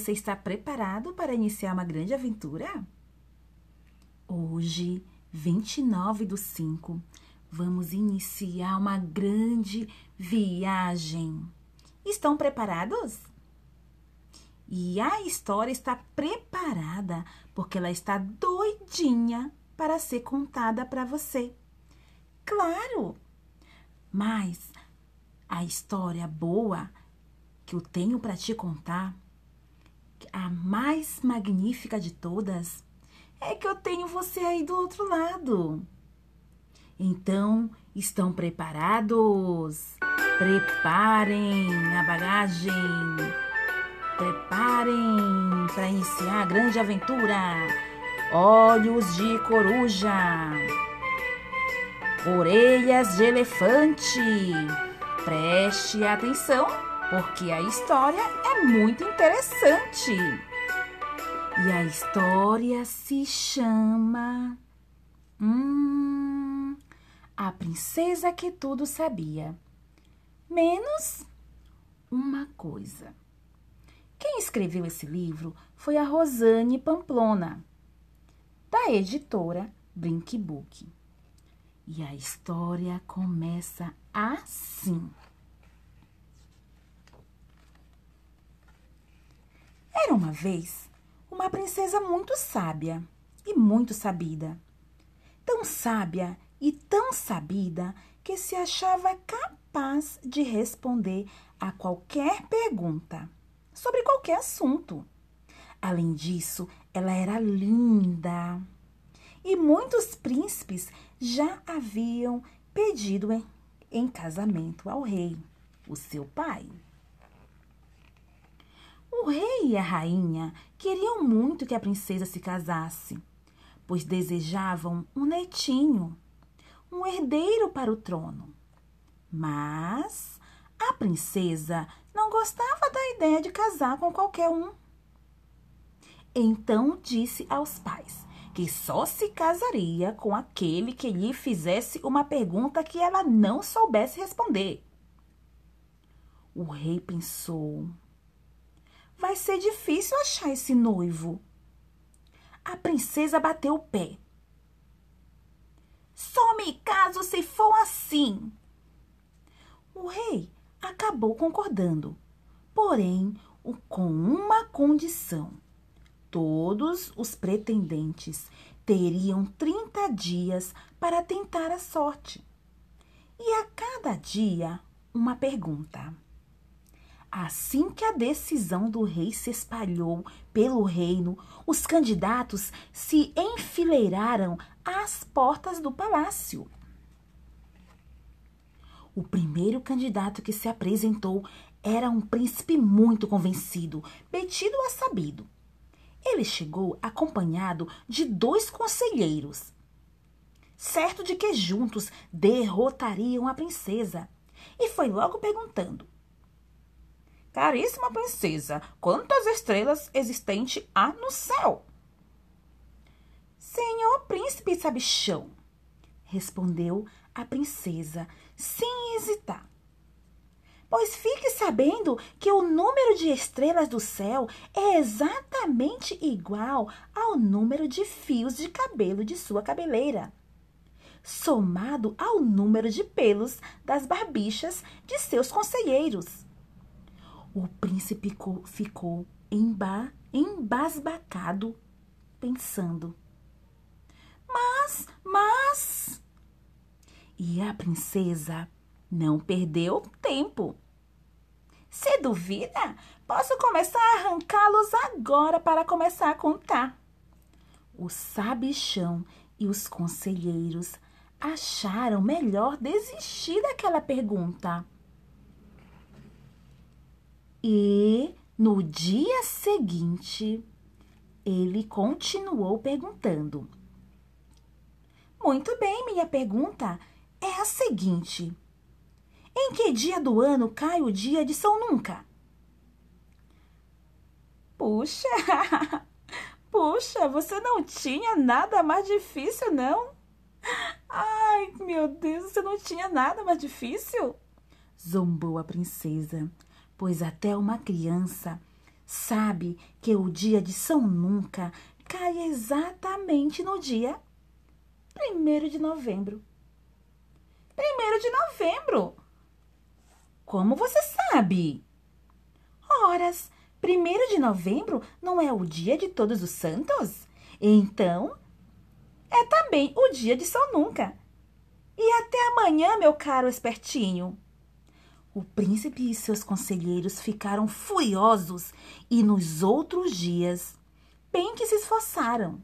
Você está preparado para iniciar uma grande aventura? Hoje, 29 do 5, vamos iniciar uma grande viagem. Estão preparados? E a história está preparada porque ela está doidinha para ser contada para você. Claro! Mas a história boa que eu tenho para te contar, a mais magnífica de todas, é que eu tenho você aí do outro lado. Então, estão preparados? Preparem a bagagem. Preparem para iniciar a grande aventura. Olhos de coruja. Orelhas de elefante. Preste atenção, porque a história é muito interessante. E a história se chama. Hum, a princesa que tudo sabia, menos uma coisa. Quem escreveu esse livro foi a Rosane Pamplona, da editora Blink Book. E a história começa assim. Era uma vez uma princesa muito sábia e muito sabida. Tão sábia e tão sabida que se achava capaz de responder a qualquer pergunta sobre qualquer assunto. Além disso, ela era linda e muitos príncipes já haviam pedido em, em casamento ao rei, o seu pai. O rei e a rainha queriam muito que a princesa se casasse, pois desejavam um netinho, um herdeiro para o trono. Mas a princesa não gostava da ideia de casar com qualquer um. Então disse aos pais que só se casaria com aquele que lhe fizesse uma pergunta que ela não soubesse responder. O rei pensou Vai ser difícil achar esse noivo. A princesa bateu o pé. Só me caso se for assim. O rei acabou concordando, porém com uma condição. Todos os pretendentes teriam 30 dias para tentar a sorte. E a cada dia, uma pergunta. Assim que a decisão do rei se espalhou pelo reino, os candidatos se enfileiraram às portas do palácio. O primeiro candidato que se apresentou era um príncipe muito convencido, metido a sabido. Ele chegou acompanhado de dois conselheiros, certo de que juntos derrotariam a princesa, e foi logo perguntando: Caríssima princesa, quantas estrelas existentes há no céu? Senhor príncipe sabichão, respondeu a princesa, sem hesitar. Pois fique sabendo que o número de estrelas do céu é exatamente igual ao número de fios de cabelo de sua cabeleira, somado ao número de pelos das barbichas de seus conselheiros. O príncipe ficou emba, embasbacado, pensando. Mas, mas. E a princesa não perdeu tempo. Se duvida, posso começar a arrancá-los agora para começar a contar. O sabichão e os conselheiros acharam melhor desistir daquela pergunta. E no dia seguinte, ele continuou perguntando. Muito bem, minha pergunta é a seguinte: Em que dia do ano cai o dia de São Nunca? Puxa, puxa, você não tinha nada mais difícil, não? Ai, meu Deus, você não tinha nada mais difícil? Zombou a princesa pois até uma criança sabe que o dia de São Nunca cai exatamente no dia 1 de novembro. 1 de novembro! Como você sabe? Horas, 1 de novembro não é o dia de todos os santos? Então, é também o dia de São Nunca. E até amanhã, meu caro espertinho. O príncipe e seus conselheiros ficaram furiosos e nos outros dias bem que se esforçaram.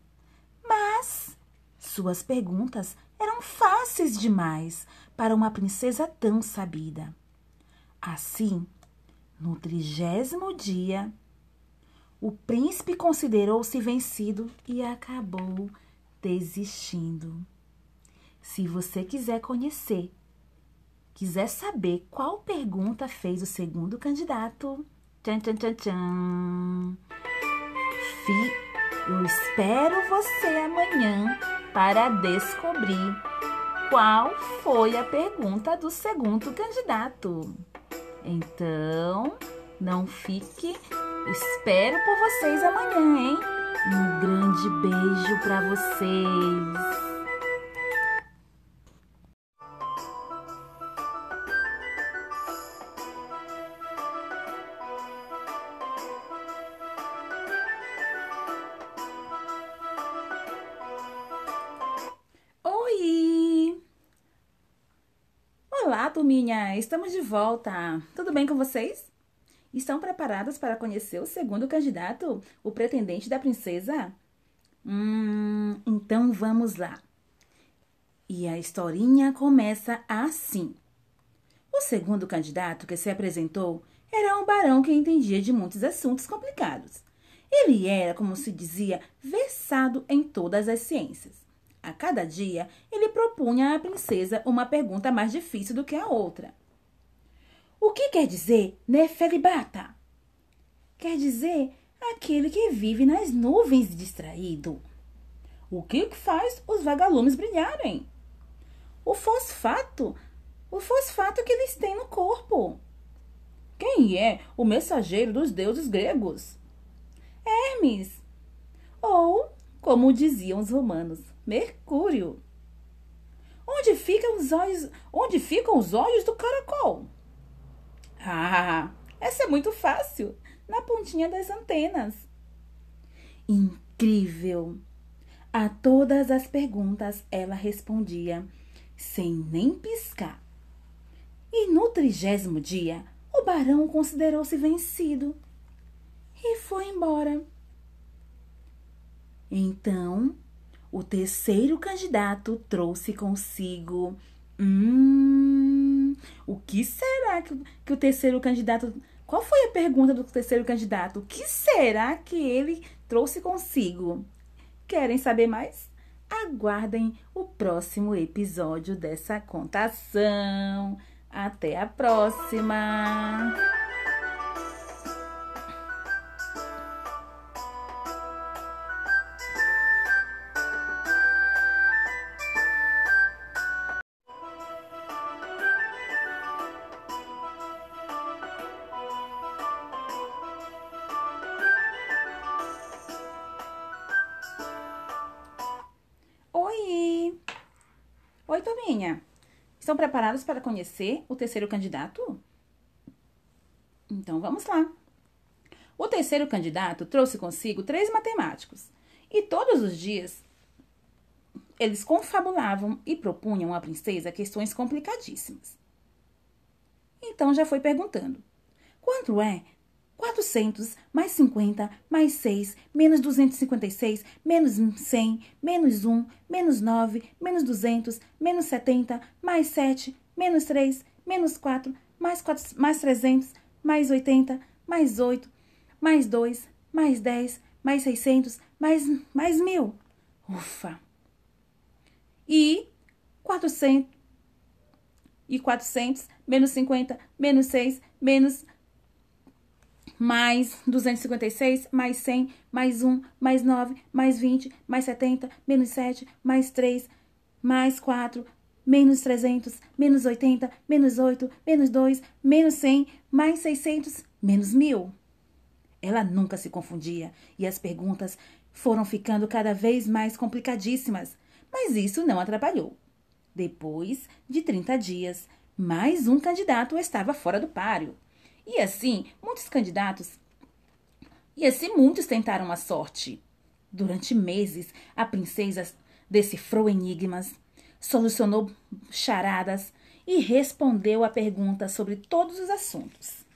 Mas suas perguntas eram fáceis demais para uma princesa tão sabida. Assim, no trigésimo dia, o príncipe considerou-se vencido e acabou desistindo. Se você quiser conhecer, quiser saber qual pergunta fez o segundo candidato, tchan, tchan, tchan, tchan. Fi, eu espero você amanhã para descobrir qual foi a pergunta do segundo candidato. Então, não fique. Espero por vocês amanhã, hein? Um grande beijo para vocês. Estamos de volta! Tudo bem com vocês? Estão preparados para conhecer o segundo candidato, o pretendente da princesa? Hum, então vamos lá. E a historinha começa assim. O segundo candidato que se apresentou era um barão que entendia de muitos assuntos complicados. Ele era, como se dizia, versado em todas as ciências. A cada dia, ele propunha à princesa uma pergunta mais difícil do que a outra. O que quer dizer nefelibata? Quer dizer aquele que vive nas nuvens distraído. O que faz os vagalumes brilharem? O fosfato, o fosfato que eles têm no corpo. Quem é o mensageiro dos deuses gregos? Hermes. Ou, como diziam os romanos, Mercúrio. Onde ficam os olhos? Onde ficam os olhos do caracol? Ah, essa é muito fácil, na pontinha das antenas. Incrível! A todas as perguntas ela respondia sem nem piscar. E no trigésimo dia, o barão considerou-se vencido e foi embora. Então, o terceiro candidato trouxe consigo. Hum, o que será que, que o terceiro candidato. Qual foi a pergunta do terceiro candidato? O que será que ele trouxe consigo? Querem saber mais? Aguardem o próximo episódio dessa contação. Até a próxima! Oi, turminha. Estão preparados para conhecer o terceiro candidato? Então vamos lá. O terceiro candidato trouxe consigo três matemáticos e todos os dias eles confabulavam e propunham à princesa questões complicadíssimas. Então já foi perguntando: quanto é 400 mais 50 mais 6 menos 256 menos 100 menos 1 menos 9 menos 200 menos 70 mais 7 menos 3 menos 4 mais, 4, mais 300 mais 80 mais 8 mais 2 mais 10 mais 600 mais, mais 1000. Ufa! E 400 e 400 menos 50 menos 6 menos mais 256, mais 100, mais 1, mais 9, mais 20, mais 70, menos 7, mais 3, mais 4, menos 300, menos 80, menos 8, menos 2, menos 100, mais 600, menos 1000. Ela nunca se confundia e as perguntas foram ficando cada vez mais complicadíssimas, mas isso não atrapalhou. Depois de 30 dias, mais um candidato estava fora do páreo. E assim, muitos candidatos. E assim, muitos tentaram a sorte. Durante meses, a princesa decifrou enigmas, solucionou charadas e respondeu a perguntas sobre todos os assuntos.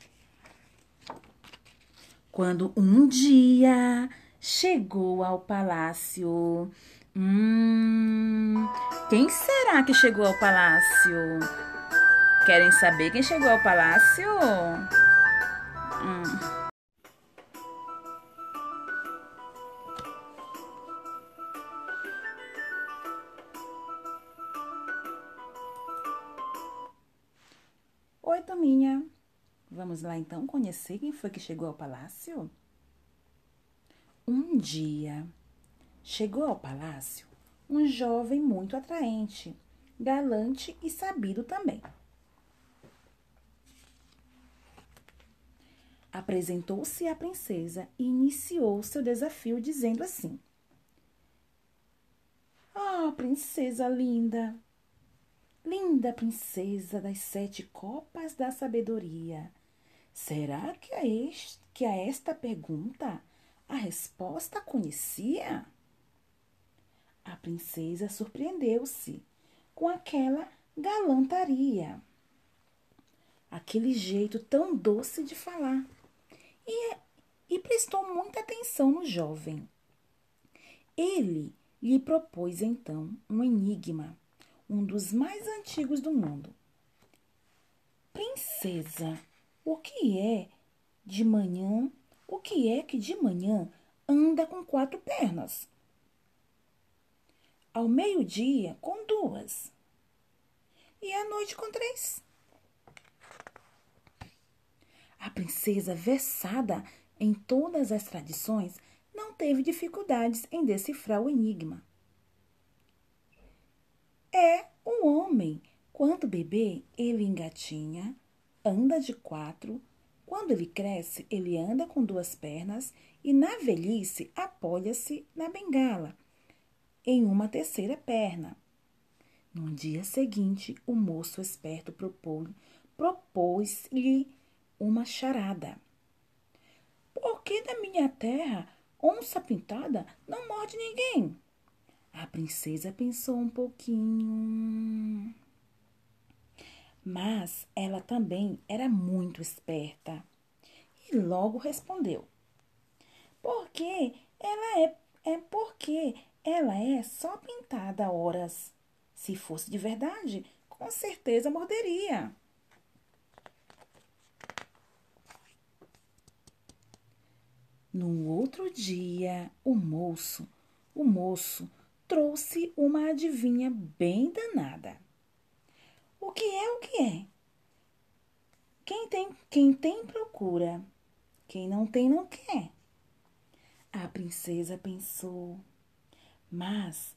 Quando um dia chegou ao palácio. Hum, quem será que chegou ao palácio? Querem saber quem chegou ao palácio? Hum. Oi, Tominha. Vamos lá então conhecer quem foi que chegou ao palácio? Um dia chegou ao palácio um jovem muito atraente, galante e sabido também. Apresentou-se à princesa e iniciou seu desafio dizendo assim: Ah, oh, princesa linda, linda princesa das sete copas da sabedoria, será que a, este, que a esta pergunta a resposta conhecia? A princesa surpreendeu-se com aquela galantaria, aquele jeito tão doce de falar, e, e prestou muita atenção no jovem. Ele lhe propôs então um enigma, um dos mais antigos do mundo. Princesa, o que é de manhã o que é que de manhã anda com quatro pernas? Ao meio-dia, com duas. E à noite, com três. A princesa, versada em todas as tradições, não teve dificuldades em decifrar o enigma. É um homem. Quando bebê, ele engatinha, anda de quatro, quando ele cresce, ele anda com duas pernas e na velhice apoia-se na bengala, em uma terceira perna. No dia seguinte, o moço esperto propôs-lhe uma charada. Por que na minha terra onça pintada não morde ninguém? A princesa pensou um pouquinho. Mas ela também era muito esperta e logo respondeu: Porque ela é, é porque ela é só pintada horas. Se fosse de verdade, com certeza morderia. No outro dia, o moço, o moço trouxe uma adivinha bem danada. O que é o que é? Quem tem, quem tem procura, quem não tem não quer. A princesa pensou, mas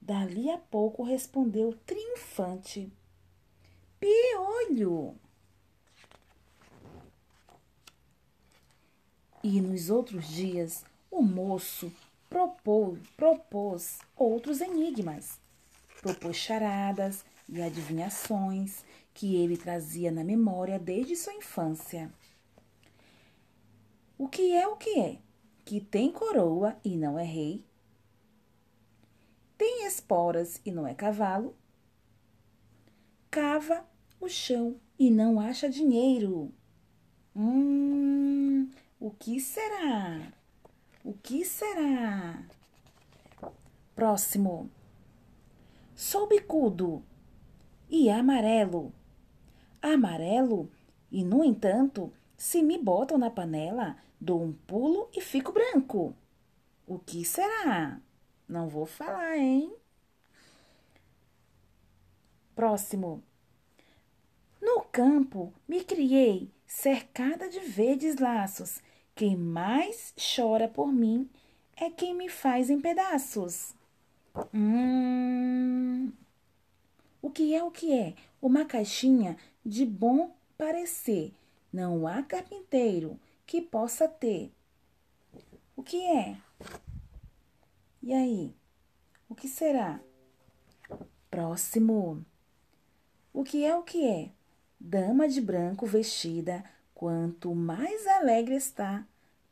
dali a pouco respondeu triunfante: Piolho! E nos outros dias o moço propôs, propôs outros enigmas, propôs charadas, e adivinhações que ele trazia na memória desde sua infância. O que é o que é? Que tem coroa e não é rei? Tem esporas e não é cavalo? Cava o chão e não acha dinheiro. Hum, o que será? O que será? Próximo. Sou bicudo e amarelo. Amarelo, e no entanto, se me botam na panela, dou um pulo e fico branco. O que será? Não vou falar, hein? Próximo. No campo me criei, cercada de verdes laços. Quem mais chora por mim é quem me faz em pedaços. Hum, O que é o que é? Uma caixinha de bom parecer. Não há carpinteiro que possa ter. O que é? E aí? O que será? Próximo. O que é o que é? Dama de branco vestida, quanto mais alegre está,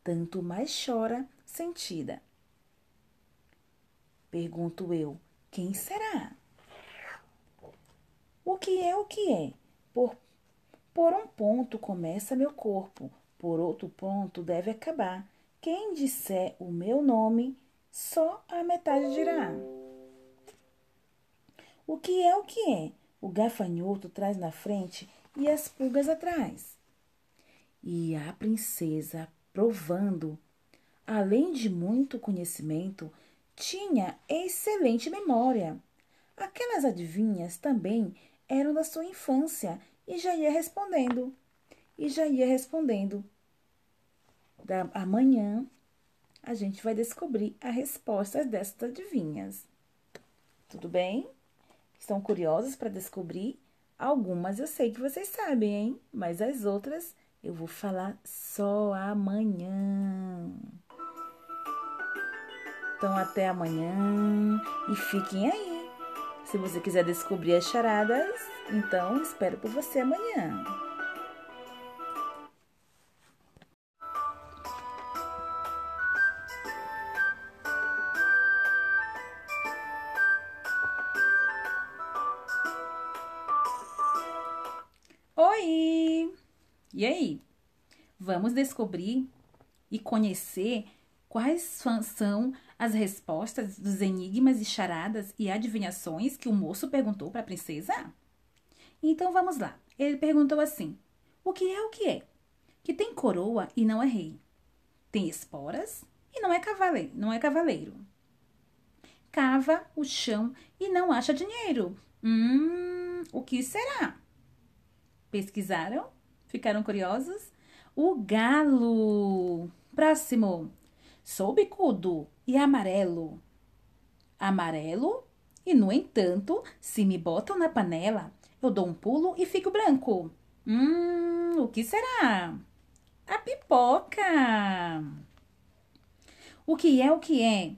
tanto mais chora sentida. Pergunto eu, quem será? O que é o que é? Por, por um ponto começa meu corpo, por outro ponto deve acabar. Quem disser o meu nome, só a metade dirá. O que é o que é? O gafanhoto traz na frente e as pulgas atrás. E a princesa, provando, além de muito conhecimento, tinha excelente memória. Aquelas adivinhas também eram da sua infância e já ia respondendo. E já ia respondendo. Da amanhã a gente vai descobrir a resposta dessas adivinhas. Tudo bem? Estão curiosos para descobrir? Algumas eu sei que vocês sabem, hein? Mas as outras eu vou falar só amanhã. Então, até amanhã e fiquem aí. Se você quiser descobrir as charadas, então espero por você amanhã. E aí? Vamos descobrir e conhecer quais são as respostas dos enigmas e charadas e adivinhações que o moço perguntou para a princesa? Então vamos lá. Ele perguntou assim: O que é o que é? Que tem coroa e não é rei. Tem esporas e não é cavaleiro, não é cavaleiro. Cava o chão e não acha dinheiro. Hum, o que será? Pesquisaram? Ficaram curiosos? O galo. Próximo. Sou bicudo e amarelo. Amarelo? E, no entanto, se me botam na panela, eu dou um pulo e fico branco. Hum, o que será? A pipoca. O que é o que é?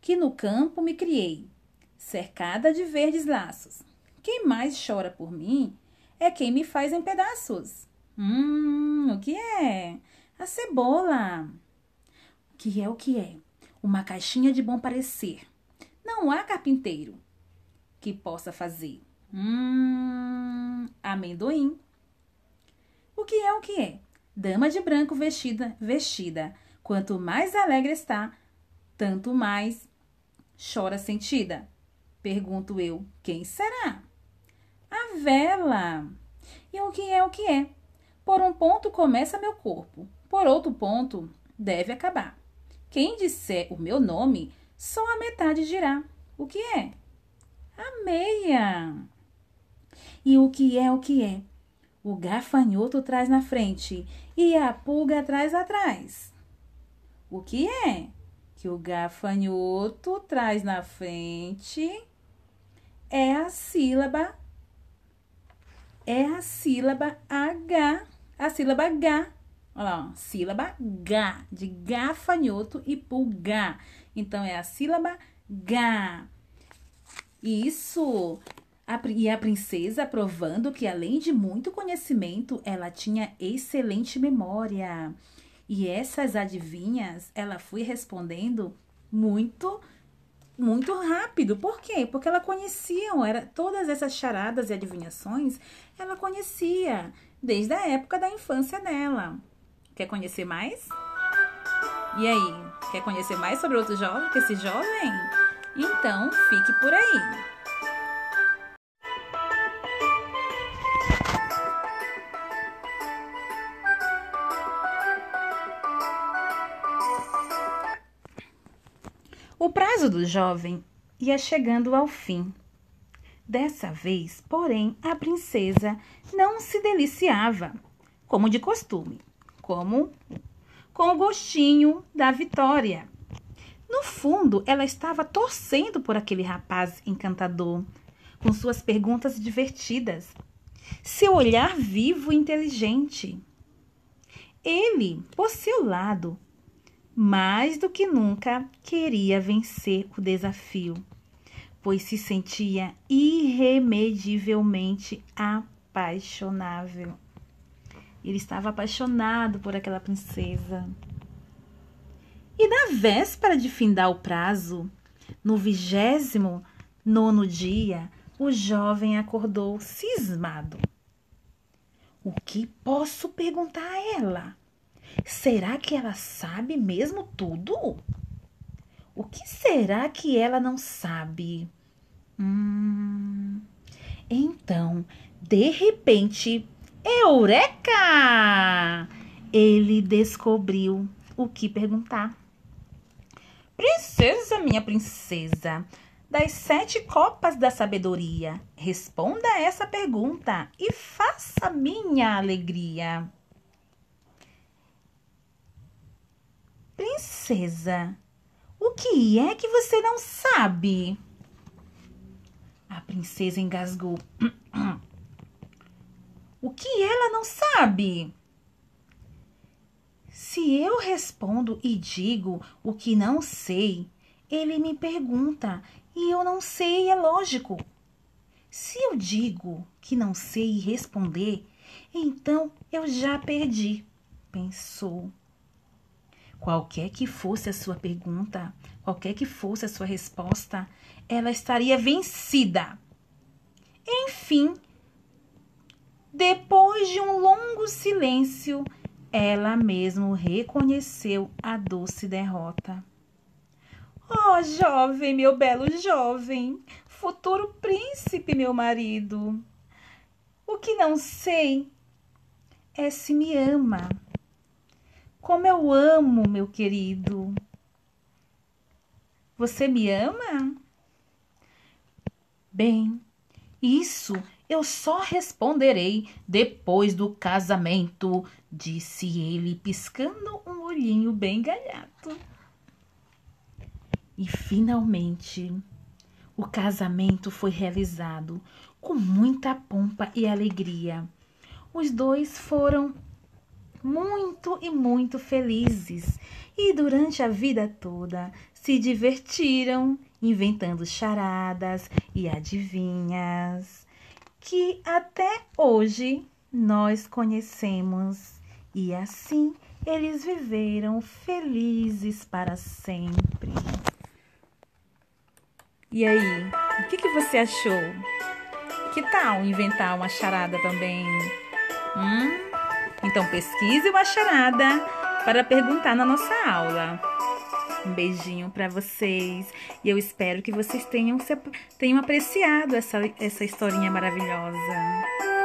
Que no campo me criei, cercada de verdes laços. Quem mais chora por mim é quem me faz em pedaços. Hum, o que é? A cebola. O que é o que é? Uma caixinha de bom parecer. Não há carpinteiro que possa fazer. Hum, amendoim. O que é o que é? Dama de branco vestida, vestida. Quanto mais alegre está, tanto mais chora sentida. Pergunto eu, quem será? A vela. E o que é o que é? Por um ponto começa meu corpo, por outro ponto deve acabar. Quem disser o meu nome, só a metade dirá. O que é? A meia. E o que é o que é? O gafanhoto traz na frente e a pulga traz atrás. O que é? Que o gafanhoto traz na frente é a sílaba é a sílaba H, a sílaba H. Olha lá, ó, sílaba G, de gafanhoto e pulga. Então, é a sílaba G. Isso. A, e a princesa provando que, além de muito conhecimento, ela tinha excelente memória. E essas adivinhas, ela foi respondendo muito muito rápido. Por quê? Porque ela conhecia, era todas essas charadas e adivinhações, ela conhecia desde a época da infância dela. Quer conhecer mais? E aí, quer conhecer mais sobre outro jovem, que esse jovem? Então, fique por aí. O prazo do jovem ia chegando ao fim. Dessa vez, porém, a princesa não se deliciava, como de costume, como com o gostinho da vitória. No fundo, ela estava torcendo por aquele rapaz encantador, com suas perguntas divertidas, seu olhar vivo e inteligente. Ele, por seu lado, mais do que nunca queria vencer o desafio, pois se sentia irremedivelmente apaixonável. Ele estava apaixonado por aquela princesa. E na véspera de findar o prazo, no vigésimo nono dia, o jovem acordou cismado. O que posso perguntar a ela? Será que ela sabe mesmo tudo? O que será que ela não sabe? Hum. Então, de repente, Eureka! Ele descobriu o que perguntar. Princesa, minha princesa, das sete copas da sabedoria, responda essa pergunta e faça minha alegria. Princesa, o que é que você não sabe? Princesa engasgou. o que ela não sabe? Se eu respondo e digo o que não sei, ele me pergunta e eu não sei, é lógico. Se eu digo que não sei responder, então eu já perdi, pensou. Qualquer que fosse a sua pergunta, qualquer que fosse a sua resposta, ela estaria vencida. Enfim, depois de um longo silêncio, ela mesmo reconheceu a doce derrota. Oh, jovem, meu belo jovem, futuro príncipe, meu marido. O que não sei é se me ama. Como eu amo, meu querido. Você me ama? Bem, isso eu só responderei depois do casamento, disse ele, piscando um olhinho bem galhado. E finalmente, o casamento foi realizado com muita pompa e alegria. Os dois foram muito e muito felizes e durante a vida toda se divertiram inventando charadas e adivinhas que até hoje nós conhecemos e assim eles viveram felizes para sempre. E aí, o que, que você achou? Que tal inventar uma charada também? Hum? Então pesquise uma charada para perguntar na nossa aula. Um beijinho para vocês e eu espero que vocês tenham, tenham apreciado essa, essa historinha maravilhosa.